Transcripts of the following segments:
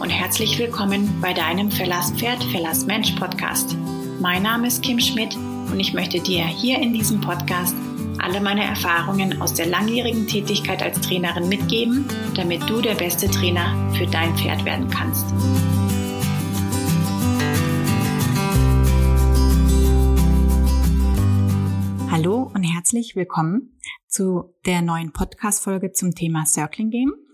und herzlich willkommen bei deinem Verlass Pferd, Verlass Mensch Podcast. Mein Name ist Kim Schmidt und ich möchte dir hier in diesem Podcast alle meine Erfahrungen aus der langjährigen Tätigkeit als Trainerin mitgeben, damit du der beste Trainer für dein Pferd werden kannst. Hallo und herzlich willkommen zu der neuen Podcast-Folge zum Thema Circling Game.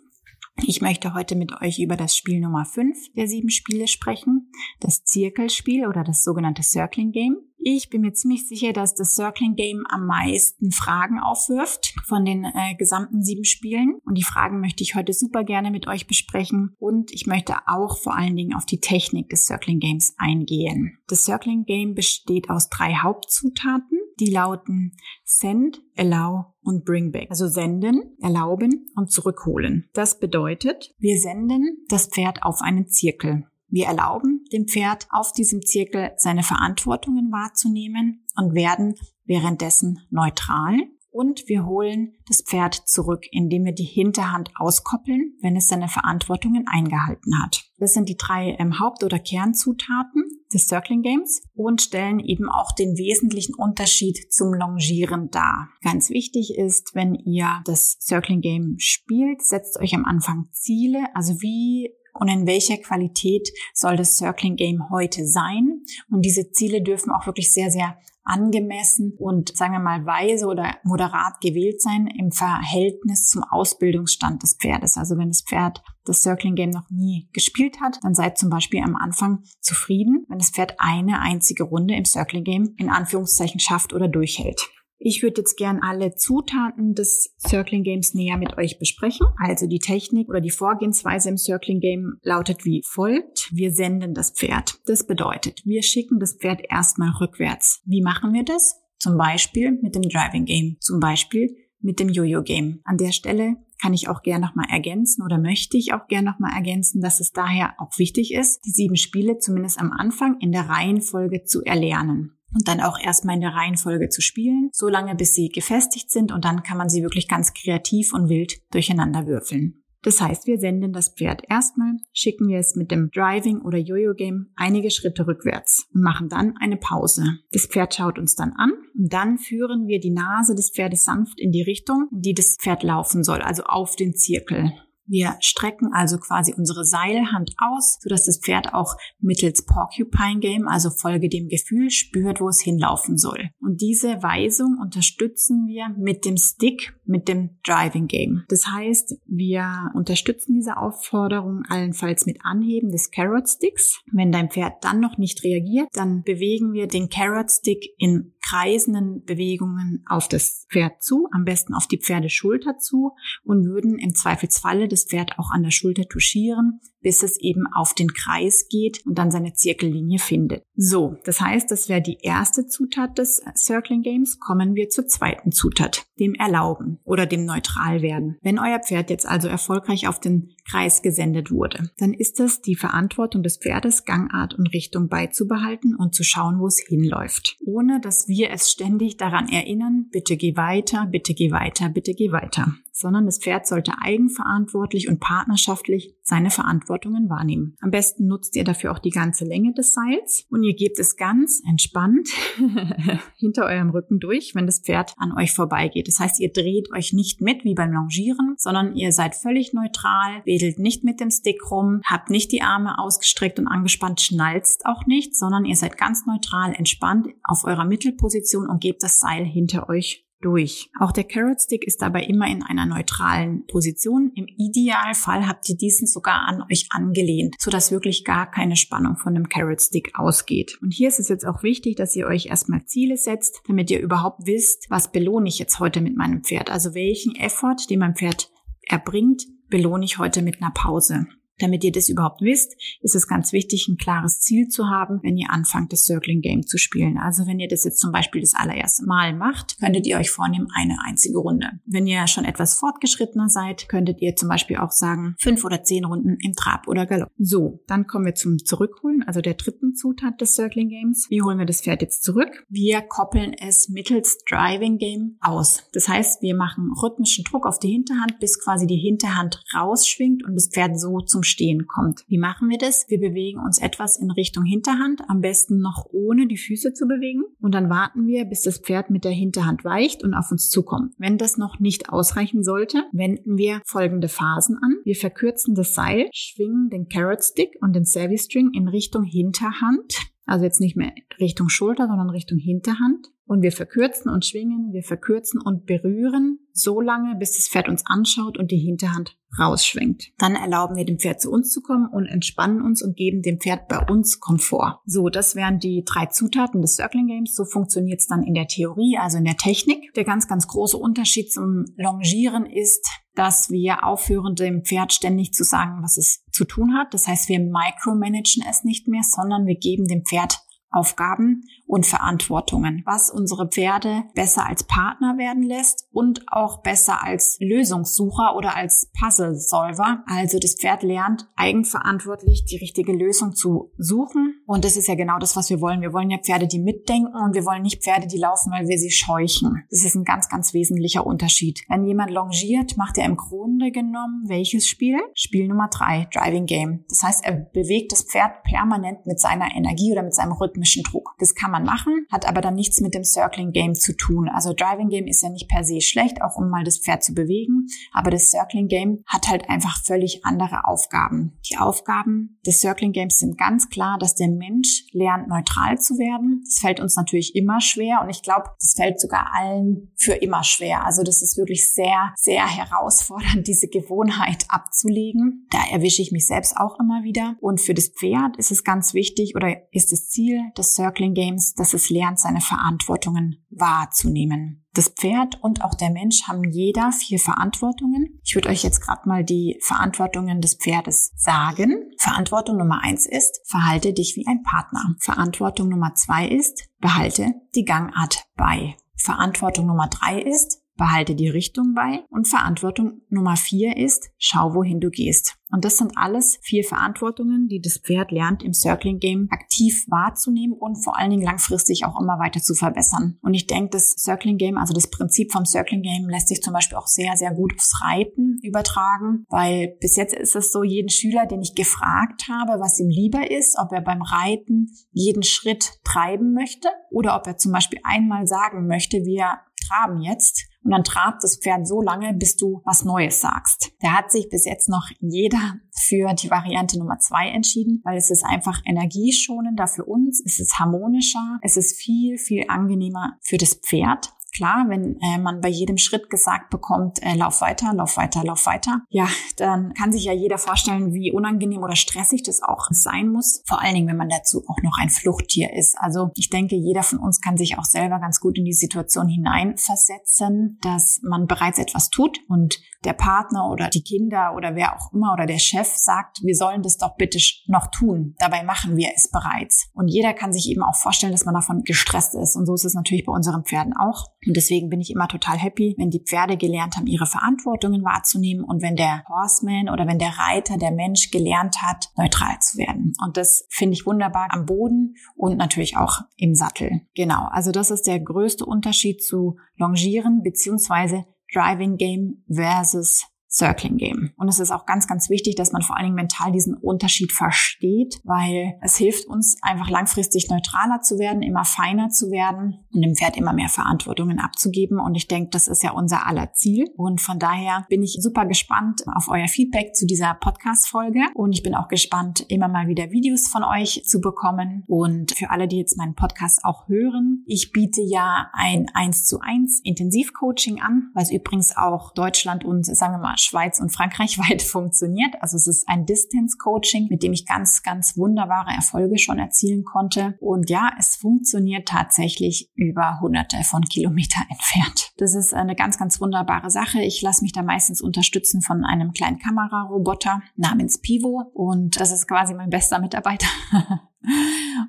Ich möchte heute mit euch über das Spiel Nummer 5 der sieben Spiele sprechen, das Zirkelspiel oder das sogenannte Circling Game. Ich bin mir ziemlich sicher, dass das Circling Game am meisten Fragen aufwirft von den äh, gesamten sieben Spielen. Und die Fragen möchte ich heute super gerne mit euch besprechen. Und ich möchte auch vor allen Dingen auf die Technik des Circling Games eingehen. Das Circling Game besteht aus drei Hauptzutaten. Die lauten Send, Allow und Bring Back. Also senden, erlauben und zurückholen. Das bedeutet, wir senden das Pferd auf einen Zirkel. Wir erlauben dem Pferd auf diesem Zirkel seine Verantwortungen wahrzunehmen und werden währenddessen neutral und wir holen das Pferd zurück, indem wir die Hinterhand auskoppeln, wenn es seine Verantwortungen eingehalten hat. Das sind die drei ähm, Haupt- oder Kernzutaten des Circling Games und stellen eben auch den wesentlichen Unterschied zum Longieren dar. Ganz wichtig ist, wenn ihr das Circling Game spielt, setzt euch am Anfang Ziele, also wie und in welcher Qualität soll das Circling Game heute sein. Und diese Ziele dürfen auch wirklich sehr, sehr angemessen und sagen wir mal weise oder moderat gewählt sein im Verhältnis zum Ausbildungsstand des Pferdes. Also wenn das Pferd das Circling Game noch nie gespielt hat, dann seid zum Beispiel am Anfang zufrieden, wenn das Pferd eine einzige Runde im Circling Game in Anführungszeichen schafft oder durchhält. Ich würde jetzt gern alle Zutaten des Circling Games näher mit euch besprechen. Also die Technik oder die Vorgehensweise im Circling Game lautet wie folgt. Wir senden das Pferd. Das bedeutet, wir schicken das Pferd erstmal rückwärts. Wie machen wir das? Zum Beispiel mit dem Driving Game. Zum Beispiel mit dem Jojo Game. An der Stelle kann ich auch gern nochmal ergänzen oder möchte ich auch gern nochmal ergänzen, dass es daher auch wichtig ist, die sieben Spiele zumindest am Anfang in der Reihenfolge zu erlernen und dann auch erstmal in der Reihenfolge zu spielen, so lange bis sie gefestigt sind und dann kann man sie wirklich ganz kreativ und wild durcheinander würfeln. Das heißt, wir senden das Pferd erstmal, schicken wir es mit dem Driving oder Jojo-Game einige Schritte rückwärts und machen dann eine Pause. Das Pferd schaut uns dann an und dann führen wir die Nase des Pferdes sanft in die Richtung, in die das Pferd laufen soll, also auf den Zirkel. Wir strecken also quasi unsere Seilhand aus, sodass das Pferd auch mittels Porcupine Game, also folge dem Gefühl, spürt, wo es hinlaufen soll. Und diese Weisung unterstützen wir mit dem Stick, mit dem Driving Game. Das heißt, wir unterstützen diese Aufforderung allenfalls mit Anheben des Carrot Sticks. Wenn dein Pferd dann noch nicht reagiert, dann bewegen wir den Carrot Stick in kreisenden Bewegungen auf das Pferd zu, am besten auf die Pferdeschulter zu und würden im Zweifelsfalle das Pferd auch an der Schulter touchieren, bis es eben auf den Kreis geht und dann seine Zirkellinie findet. So, das heißt, das wäre die erste Zutat des Circling Games. Kommen wir zur zweiten Zutat, dem Erlauben oder dem Neutralwerden. Wenn euer Pferd jetzt also erfolgreich auf den Kreis gesendet wurde, dann ist es die Verantwortung des Pferdes, Gangart und Richtung beizubehalten und zu schauen, wo es hinläuft. Ohne dass wir es ständig daran erinnern, bitte geh weiter, bitte geh weiter, bitte geh weiter sondern das Pferd sollte eigenverantwortlich und partnerschaftlich seine Verantwortungen wahrnehmen. Am besten nutzt ihr dafür auch die ganze Länge des Seils und ihr gebt es ganz entspannt hinter eurem Rücken durch, wenn das Pferd an euch vorbeigeht. Das heißt, ihr dreht euch nicht mit wie beim Longieren, sondern ihr seid völlig neutral, wedelt nicht mit dem Stick rum, habt nicht die Arme ausgestreckt und angespannt, schnalzt auch nicht, sondern ihr seid ganz neutral, entspannt auf eurer Mittelposition und gebt das Seil hinter euch durch. Auch der Carrot Stick ist dabei immer in einer neutralen Position. Im Idealfall habt ihr diesen sogar an euch angelehnt, sodass wirklich gar keine Spannung von dem Carrot Stick ausgeht. Und hier ist es jetzt auch wichtig, dass ihr euch erstmal Ziele setzt, damit ihr überhaupt wisst, was belohne ich jetzt heute mit meinem Pferd. Also welchen Effort, den mein Pferd erbringt, belohne ich heute mit einer Pause. Damit ihr das überhaupt wisst, ist es ganz wichtig, ein klares Ziel zu haben, wenn ihr anfangt, das Circling Game zu spielen. Also wenn ihr das jetzt zum Beispiel das allererste Mal macht, könntet ihr euch vornehmen, eine einzige Runde. Wenn ihr schon etwas fortgeschrittener seid, könntet ihr zum Beispiel auch sagen, fünf oder zehn Runden im Trab oder Galopp. So, dann kommen wir zum Zurückholen, also der dritten Zutat des Circling Games. Wie holen wir das Pferd jetzt zurück? Wir koppeln es mittels Driving Game aus. Das heißt, wir machen rhythmischen Druck auf die Hinterhand, bis quasi die Hinterhand rausschwingt und das Pferd so zum Stehen kommt. Wie machen wir das? Wir bewegen uns etwas in Richtung Hinterhand, am besten noch ohne die Füße zu bewegen. Und dann warten wir, bis das Pferd mit der Hinterhand weicht und auf uns zukommt. Wenn das noch nicht ausreichen sollte, wenden wir folgende Phasen an. Wir verkürzen das Seil, schwingen den Carrot Stick und den Savvy String in Richtung Hinterhand. Also jetzt nicht mehr Richtung Schulter, sondern Richtung Hinterhand. Und wir verkürzen und schwingen, wir verkürzen und berühren so lange, bis das Pferd uns anschaut und die Hinterhand rausschwingt. Dann erlauben wir dem Pferd zu uns zu kommen und entspannen uns und geben dem Pferd bei uns Komfort. So, das wären die drei Zutaten des Circling Games. So funktioniert es dann in der Theorie, also in der Technik. Der ganz, ganz große Unterschied zum Longieren ist, dass wir aufhören, dem Pferd ständig zu sagen, was es zu tun hat. Das heißt, wir micromanagen es nicht mehr, sondern wir geben dem Pferd Aufgaben und Verantwortungen, was unsere Pferde besser als Partner werden lässt und auch besser als Lösungssucher oder als Puzzle-Solver. Also das Pferd lernt eigenverantwortlich die richtige Lösung zu suchen. Und das ist ja genau das, was wir wollen. Wir wollen ja Pferde, die mitdenken und wir wollen nicht Pferde, die laufen, weil wir sie scheuchen. Das ist ein ganz, ganz wesentlicher Unterschied. Wenn jemand longiert, macht er im Grunde genommen welches Spiel? Spiel Nummer drei, Driving Game. Das heißt, er bewegt das Pferd permanent mit seiner Energie oder mit seinem rhythmischen Druck. Das kann man machen, hat aber dann nichts mit dem Circling Game zu tun. Also Driving Game ist ja nicht per se schlecht, auch um mal das Pferd zu bewegen, aber das Circling Game hat halt einfach völlig andere Aufgaben. Die Aufgaben des Circling Games sind ganz klar, dass der Mensch lernt, neutral zu werden. Das fällt uns natürlich immer schwer und ich glaube, das fällt sogar allen für immer schwer. Also das ist wirklich sehr, sehr herausfordernd, diese Gewohnheit abzulegen. Da erwische ich mich selbst auch immer wieder. Und für das Pferd ist es ganz wichtig oder ist das Ziel des Circling Games Lebens, dass es lernt, seine Verantwortungen wahrzunehmen. Das Pferd und auch der Mensch haben jeder vier Verantwortungen. Ich würde euch jetzt gerade mal die Verantwortungen des Pferdes sagen. Verantwortung Nummer eins ist, verhalte dich wie ein Partner. Verantwortung Nummer zwei ist, behalte die Gangart bei. Verantwortung Nummer drei ist, behalte die Richtung bei. Und Verantwortung Nummer vier ist, schau, wohin du gehst. Und das sind alles vier Verantwortungen, die das Pferd lernt, im Circling Game aktiv wahrzunehmen und vor allen Dingen langfristig auch immer weiter zu verbessern. Und ich denke, das Circling Game, also das Prinzip vom Circling Game lässt sich zum Beispiel auch sehr, sehr gut aufs Reiten übertragen, weil bis jetzt ist es so, jeden Schüler, den ich gefragt habe, was ihm lieber ist, ob er beim Reiten jeden Schritt treiben möchte oder ob er zum Beispiel einmal sagen möchte, wir traben jetzt und dann trabt das Pferd so lange, bis du was Neues sagst. Da hat sich bis jetzt noch jeder für die Variante Nummer zwei entschieden, weil es ist einfach energieschonender für uns, es ist harmonischer, es ist viel, viel angenehmer für das Pferd. Klar, wenn äh, man bei jedem Schritt gesagt bekommt, äh, lauf weiter, lauf weiter, lauf weiter, ja, dann kann sich ja jeder vorstellen, wie unangenehm oder stressig das auch sein muss. Vor allen Dingen, wenn man dazu auch noch ein Fluchttier ist. Also ich denke, jeder von uns kann sich auch selber ganz gut in die Situation hineinversetzen, dass man bereits etwas tut und der Partner oder die Kinder oder wer auch immer oder der Chef sagt, wir sollen das doch bitte noch tun. Dabei machen wir es bereits. Und jeder kann sich eben auch vorstellen, dass man davon gestresst ist. Und so ist es natürlich bei unseren Pferden auch. Und deswegen bin ich immer total happy, wenn die Pferde gelernt haben, ihre Verantwortungen wahrzunehmen und wenn der Horseman oder wenn der Reiter, der Mensch gelernt hat, neutral zu werden. Und das finde ich wunderbar am Boden und natürlich auch im Sattel. Genau. Also das ist der größte Unterschied zu Longieren beziehungsweise Driving Game versus Circling Game. Und es ist auch ganz, ganz wichtig, dass man vor allen Dingen mental diesen Unterschied versteht, weil es hilft uns einfach langfristig neutraler zu werden, immer feiner zu werden und dem Pferd immer mehr Verantwortungen abzugeben. Und ich denke, das ist ja unser aller Ziel. Und von daher bin ich super gespannt auf euer Feedback zu dieser Podcast-Folge. Und ich bin auch gespannt, immer mal wieder Videos von euch zu bekommen. Und für alle, die jetzt meinen Podcast auch hören, ich biete ja ein 1 zu 1 Intensivcoaching an, was übrigens auch Deutschland und sagen wir mal Schweiz und Frankreich weit funktioniert. Also es ist ein Distance Coaching, mit dem ich ganz, ganz wunderbare Erfolge schon erzielen konnte. Und ja, es funktioniert tatsächlich über hunderte von Kilometer entfernt. Das ist eine ganz, ganz wunderbare Sache. Ich lasse mich da meistens unterstützen von einem kleinen Kameraroboter namens Pivo. Und das ist quasi mein bester Mitarbeiter.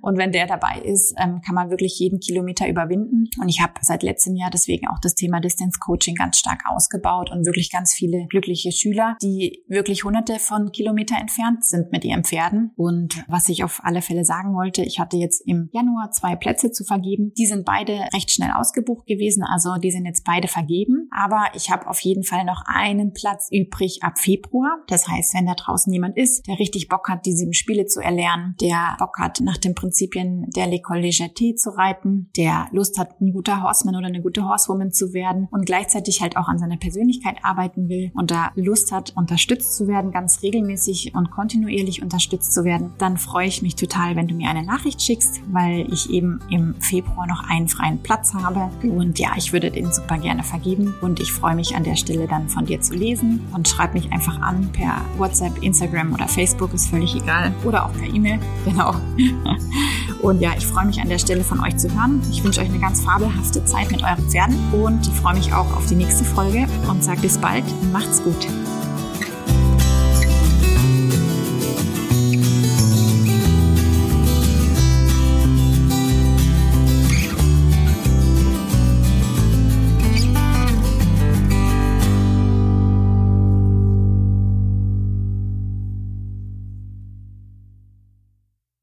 Und wenn der dabei ist, ähm, kann man wirklich jeden Kilometer überwinden. Und ich habe seit letztem Jahr deswegen auch das Thema Distance Coaching ganz stark ausgebaut und wirklich ganz viele glückliche Schüler, die wirklich hunderte von Kilometer entfernt sind mit ihren Pferden. Und was ich auf alle Fälle sagen wollte, ich hatte jetzt im Januar zwei Plätze zu vergeben. Die sind beide recht schnell ausgebucht gewesen, also die sind jetzt beide vergeben. Aber ich habe auf jeden Fall noch einen Platz übrig ab Februar. Das heißt, wenn da draußen jemand ist, der richtig Bock hat, die sieben Spiele zu erlernen, der Bock hat, nach den Prinzipien der L'École Légèreté zu reiten, der Lust hat, ein guter Horseman oder eine gute Horsewoman zu werden und gleichzeitig halt auch an seiner Persönlichkeit arbeiten will und da Lust hat, unterstützt zu werden, ganz regelmäßig und kontinuierlich unterstützt zu werden, dann freue ich mich total, wenn du mir eine Nachricht schickst, weil ich eben im Februar noch einen freien Platz habe. Und ja, ich würde den super gerne vergeben und ich freue mich an der Stelle dann von dir zu lesen und schreib mich einfach an per WhatsApp, Instagram oder Facebook, ist völlig egal. Oder auch per E-Mail, genau. Und ja, ich freue mich an der Stelle von euch zu hören. Ich wünsche euch eine ganz fabelhafte Zeit mit euren Pferden und ich freue mich auch auf die nächste Folge und sage bis bald. Macht's gut.